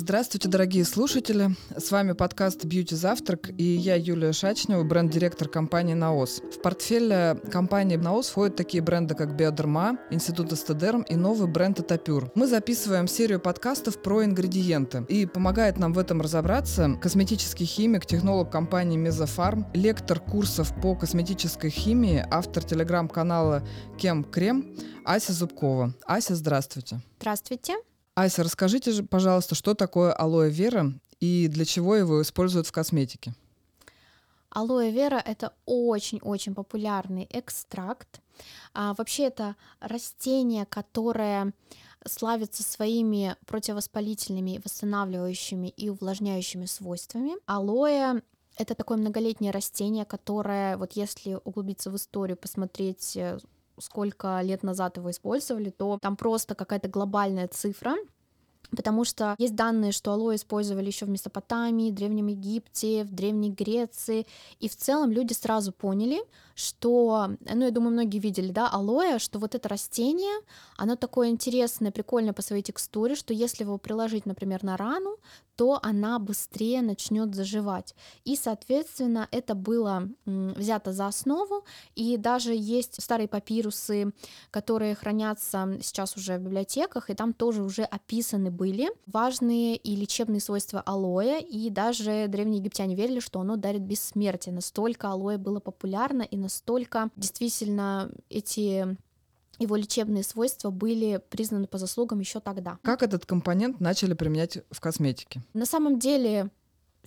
Здравствуйте, дорогие слушатели. С вами подкаст «Бьюти Завтрак» и я, Юлия Шачнева, бренд-директор компании «Наос». В портфель компании «Наос» входят такие бренды, как «Биодерма», «Институт Эстедерм» и новый бренд «Этапюр». Мы записываем серию подкастов про ингредиенты. И помогает нам в этом разобраться косметический химик, технолог компании «Мезофарм», лектор курсов по косметической химии, автор телеграм-канала «Кем Крем» Ася Зубкова. Ася, здравствуйте. Здравствуйте. Ася, расскажите же, пожалуйста, что такое алоэ вера и для чего его используют в косметике? Алоэ вера это очень-очень популярный экстракт. А, вообще это растение, которое славится своими противовоспалительными, восстанавливающими и увлажняющими свойствами. Алоэ это такое многолетнее растение, которое, вот если углубиться в историю, посмотреть э, сколько лет назад его использовали, то там просто какая-то глобальная цифра, Потому что есть данные, что алоэ использовали еще в Месопотамии, в Древнем Египте, в Древней Греции. И в целом люди сразу поняли, что, ну, я думаю, многие видели, да, алоэ, что вот это растение, оно такое интересное, прикольное по своей текстуре, что если его приложить, например, на рану, то она быстрее начнет заживать. И, соответственно, это было взято за основу, и даже есть старые папирусы, которые хранятся сейчас уже в библиотеках, и там тоже уже описаны были важные и лечебные свойства алоэ, и даже древние египтяне верили, что оно дарит бессмертие. Настолько алоэ было популярно, и настолько действительно эти его лечебные свойства были признаны по заслугам еще тогда. Как этот компонент начали применять в косметике? На самом деле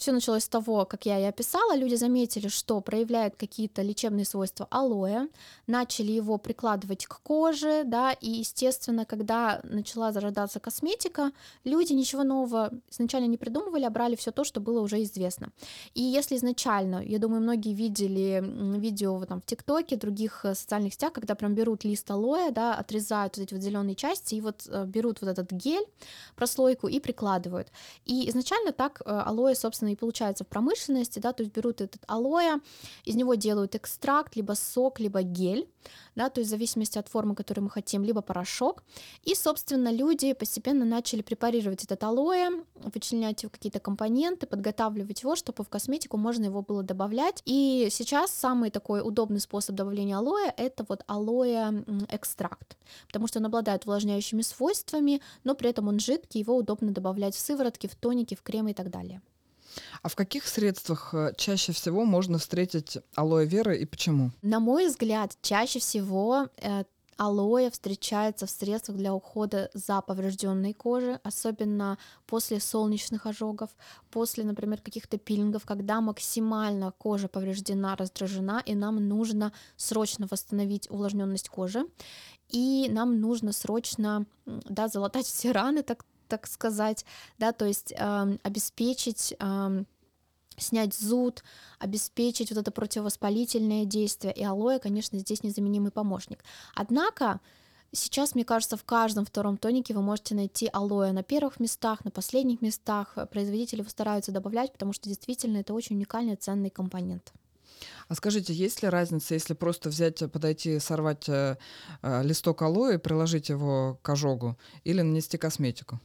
все началось с того, как я и описала, люди заметили, что проявляет какие-то лечебные свойства алоэ, начали его прикладывать к коже, да, и, естественно, когда начала зарождаться косметика, люди ничего нового изначально не придумывали, а брали все то, что было уже известно. И если изначально, я думаю, многие видели видео там, в ТикТоке, других э, социальных сетях, когда прям берут лист алоэ, да, отрезают вот эти вот зеленые части и вот э, берут вот этот гель, прослойку и прикладывают. И изначально так э, алоэ, собственно, и получается в промышленности, да, то есть берут этот алоэ, из него делают экстракт, либо сок, либо гель, да, то есть в зависимости от формы, которую мы хотим, либо порошок. И, собственно, люди постепенно начали препарировать этот алоэ, вычленять его какие-то компоненты, подготавливать его, чтобы в косметику можно его было добавлять. И сейчас самый такой удобный способ добавления алоэ — это вот алоэ экстракт, потому что он обладает увлажняющими свойствами, но при этом он жидкий, его удобно добавлять в сыворотки, в тоники, в кремы и так далее. А в каких средствах э, чаще всего можно встретить алоэ вера и почему? На мой взгляд, чаще всего э, алоэ встречается в средствах для ухода за поврежденной кожей, особенно после солнечных ожогов, после, например, каких-то пилингов, когда максимально кожа повреждена, раздражена, и нам нужно срочно восстановить увлажненность кожи, и нам нужно срочно да, залатать все раны, так, так сказать, да, то есть э, обеспечить э, снять зуд, обеспечить вот это противовоспалительное действие. И алоэ, конечно, здесь незаменимый помощник. Однако Сейчас, мне кажется, в каждом втором тонике вы можете найти алоэ на первых местах, на последних местах. Производители его стараются добавлять, потому что действительно это очень уникальный ценный компонент. А скажите, есть ли разница, если просто взять, подойти, сорвать э, э, листок алоэ и приложить его к ожогу или нанести косметику?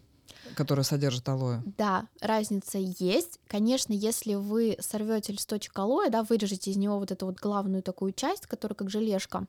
Которая содержит алоэ. Да, разница есть. Конечно, если вы сорвете листочек алоэ, да, вырежете из него вот эту вот главную такую часть, которая как желешка,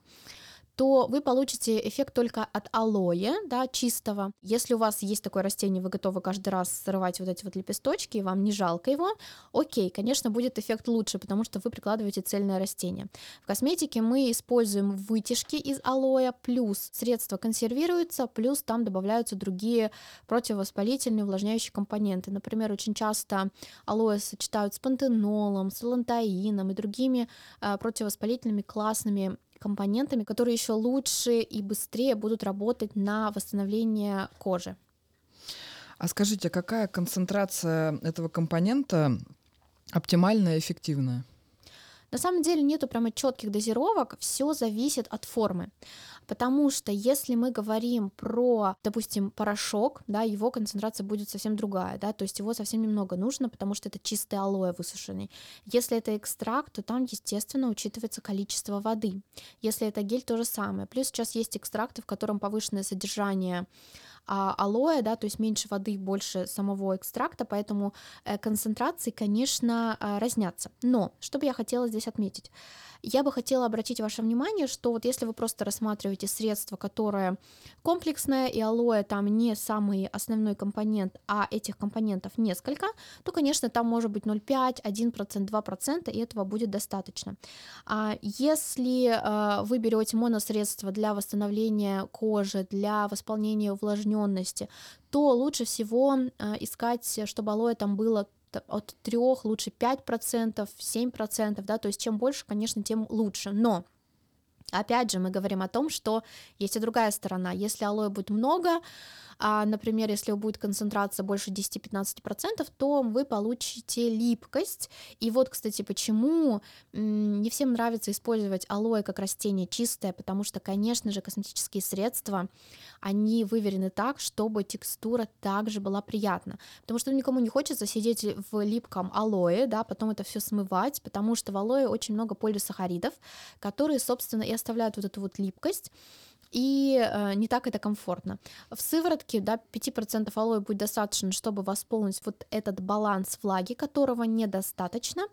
то вы получите эффект только от алоэ, да, чистого. Если у вас есть такое растение, вы готовы каждый раз срывать вот эти вот лепесточки, и вам не жалко его, окей, конечно, будет эффект лучше, потому что вы прикладываете цельное растение. В косметике мы используем вытяжки из алоэ, плюс средства консервируются, плюс там добавляются другие противовоспалительные увлажняющие компоненты. Например, очень часто алоэ сочетают с пантенолом, с лантаином и другими э, противовоспалительными классными компонентами, которые еще лучше и быстрее будут работать на восстановление кожи. А скажите, какая концентрация этого компонента оптимальная и эффективная? На самом деле нету прямо четких дозировок, все зависит от формы. Потому что если мы говорим про, допустим, порошок, да, его концентрация будет совсем другая, да, то есть его совсем немного нужно, потому что это чистый алоэ высушенный. Если это экстракт, то там, естественно, учитывается количество воды. Если это гель, то же самое. Плюс сейчас есть экстракты, в котором повышенное содержание а алоэ, да, то есть меньше воды, больше самого экстракта, поэтому э, концентрации, конечно, э, разнятся. Но что бы я хотела здесь отметить? Я бы хотела обратить ваше внимание, что вот если вы просто рассматриваете средство, которое комплексное, и алоэ там не самый основной компонент, а этих компонентов несколько, то, конечно, там может быть 0,5, 1%, 2%, и этого будет достаточно. А если э, вы берете моносредство для восстановления кожи, для восполнения увлажненности, то лучше всего э, искать, чтобы алоэ там было от 3, лучше 5%, 7%, да, то есть чем больше, конечно, тем лучше, но Опять же, мы говорим о том, что есть и другая сторона. Если алоэ будет много, а, например, если будет концентрация больше 10-15%, то вы получите липкость. И вот, кстати, почему не всем нравится использовать алоэ как растение чистое, потому что, конечно же, косметические средства, они выверены так, чтобы текстура также была приятна. Потому что никому не хочется сидеть в липком алоэ, да, потом это все смывать, потому что в алоэ очень много полисахаридов, которые, собственно, и оставляют вот эту вот липкость и э, не так это комфортно. В сыворотке да, 5% алоэ будет достаточно, чтобы восполнить вот этот баланс влаги, которого недостаточно,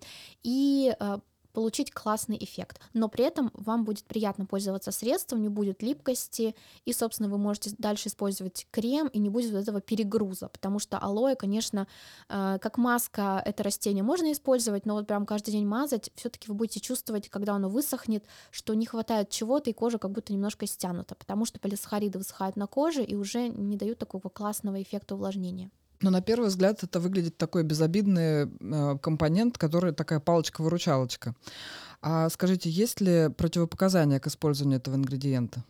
и э, получить классный эффект. Но при этом вам будет приятно пользоваться средством, не будет липкости, и, собственно, вы можете дальше использовать крем, и не будет вот этого перегруза, потому что алоэ, конечно, э, как маска это растение можно использовать, но вот прям каждый день мазать, все таки вы будете чувствовать, когда оно высохнет, что не хватает чего-то, и кожа как будто немножко стянута, потому что полисахариды высыхают на коже и уже не дают такого классного эффекта увлажнения. Но на первый взгляд это выглядит такой безобидный э, компонент, который такая палочка-выручалочка. А скажите, есть ли противопоказания к использованию этого ингредиента?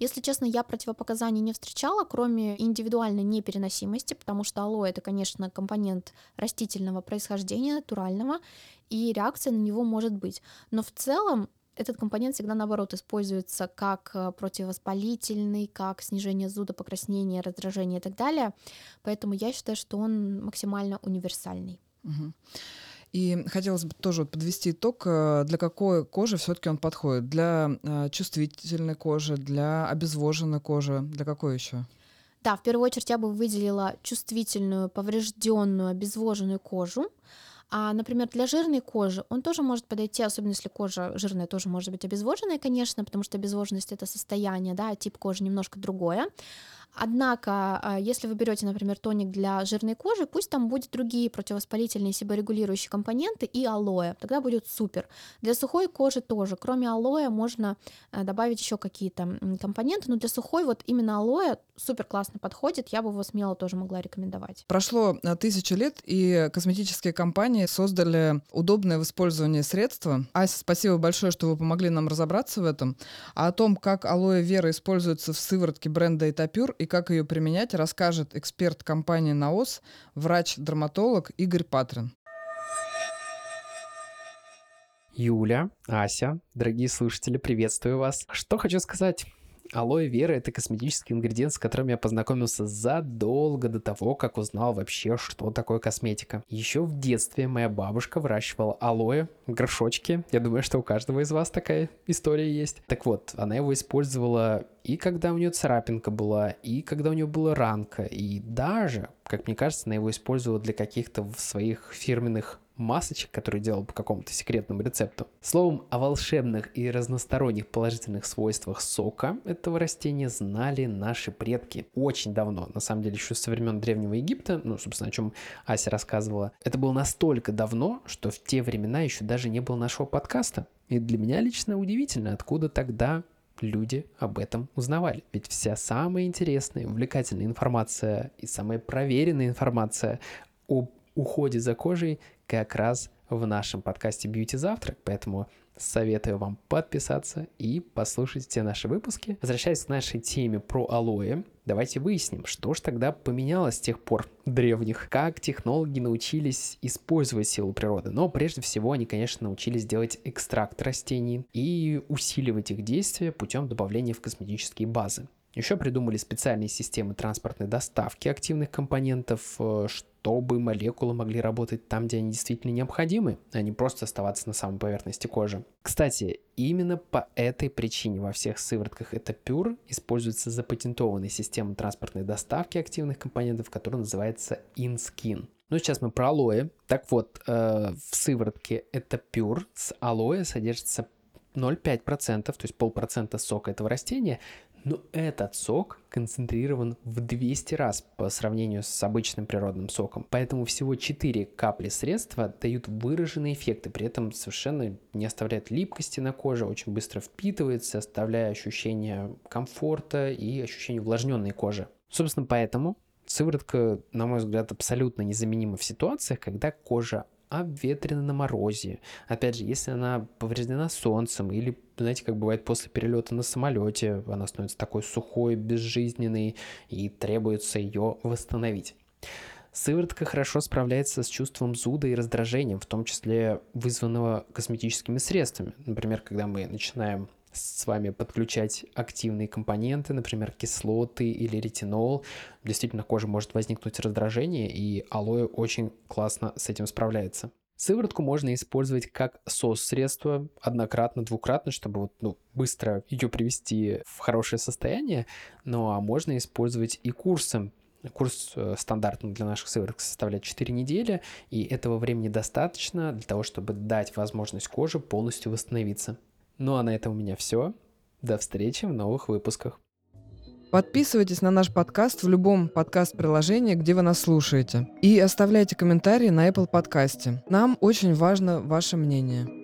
Если честно, я противопоказаний не встречала, кроме индивидуальной непереносимости, потому что алоэ это, конечно, компонент растительного происхождения, натурального, и реакция на него может быть. Но в целом этот компонент всегда наоборот используется как э, противовоспалительный, как снижение зуда, покраснения, раздражения и так далее. Поэтому я считаю, что он максимально универсальный. Угу. И хотелось бы тоже подвести итог, э, для какой кожи все-таки он подходит? Для э, чувствительной кожи, для обезвоженной кожи, для какой еще? Да, в первую очередь я бы выделила чувствительную, поврежденную, обезвоженную кожу. А, например, для жирной кожи он тоже может подойти, особенно если кожа жирная тоже может быть обезвоженная, конечно, потому что обезвоженность это состояние, да, тип кожи немножко другое. Однако, а, если вы берете, например, тоник для жирной кожи, пусть там будет другие противовоспалительные себорегулирующие компоненты и алоэ, тогда будет супер. Для сухой кожи тоже, кроме алоэ можно э, добавить еще какие-то компоненты, но для сухой вот именно алоэ супер классно подходит, я бы его смело тоже могла рекомендовать. Прошло э, тысячу лет, и косметические компании создали удобное в использовании средства. Ася, спасибо большое, что вы помогли нам разобраться в этом. А о том, как алоэ вера используется в сыворотке бренда Этапюр как ее применять, расскажет эксперт компании «Наос», врач-дерматолог Игорь Патрин. Юля, Ася, дорогие слушатели, приветствую вас. Что хочу сказать? Алоэ вера — это косметический ингредиент, с которым я познакомился задолго до того, как узнал вообще, что такое косметика. Еще в детстве моя бабушка выращивала алоэ горшочке. Я думаю, что у каждого из вас такая история есть. Так вот, она его использовала и когда у нее царапинка была, и когда у нее была ранка, и даже, как мне кажется, она его использовала для каких-то своих фирменных масочек, которые делал по какому-то секретному рецепту. Словом, о волшебных и разносторонних положительных свойствах сока этого растения знали наши предки очень давно. На самом деле, еще со времен Древнего Египта, ну, собственно, о чем Ася рассказывала. Это было настолько давно, что в те времена еще даже не было нашего подкаста. И для меня лично удивительно, откуда тогда люди об этом узнавали. Ведь вся самая интересная, увлекательная информация и самая проверенная информация об уходе за кожей как раз в нашем подкасте Beauty Завтрак, поэтому советую вам подписаться и послушать все наши выпуски. Возвращаясь к нашей теме про алоэ, давайте выясним, что же тогда поменялось с тех пор древних, как технологи научились использовать силу природы. Но прежде всего они, конечно, научились делать экстракт растений и усиливать их действие путем добавления в косметические базы. Еще придумали специальные системы транспортной доставки активных компонентов, э, чтобы молекулы могли работать там, где они действительно необходимы, а не просто оставаться на самой поверхности кожи. Кстати, именно по этой причине во всех сыворотках это используется запатентованная система транспортной доставки активных компонентов, которая называется InSkin. Ну, сейчас мы про алоэ. Так вот, э, в сыворотке это с алоэ содержится 0,5%, то есть полпроцента сока этого растения, но этот сок концентрирован в 200 раз по сравнению с обычным природным соком. Поэтому всего 4 капли средства дают выраженные эффекты, при этом совершенно не оставляют липкости на коже, очень быстро впитывается, оставляя ощущение комфорта и ощущение увлажненной кожи. Собственно, поэтому сыворотка, на мой взгляд, абсолютно незаменима в ситуациях, когда кожа обветрена на морозе. Опять же, если она повреждена солнцем или, знаете, как бывает после перелета на самолете, она становится такой сухой, безжизненной и требуется ее восстановить. Сыворотка хорошо справляется с чувством зуда и раздражением, в том числе вызванного косметическими средствами. Например, когда мы начинаем с вами подключать активные компоненты, например, кислоты или ретинол, действительно кожа может возникнуть раздражение, и алоэ очень классно с этим справляется. Сыворотку можно использовать как сос-средство однократно, двукратно, чтобы вот, ну, быстро ее привести в хорошее состояние. Ну а можно использовать и курсом. Курс э, стандартный для наших сывороток составляет 4 недели, и этого времени достаточно для того, чтобы дать возможность коже полностью восстановиться. Ну а на этом у меня все. До встречи в новых выпусках. Подписывайтесь на наш подкаст в любом подкаст-приложении, где вы нас слушаете. И оставляйте комментарии на Apple подкасте. Нам очень важно ваше мнение.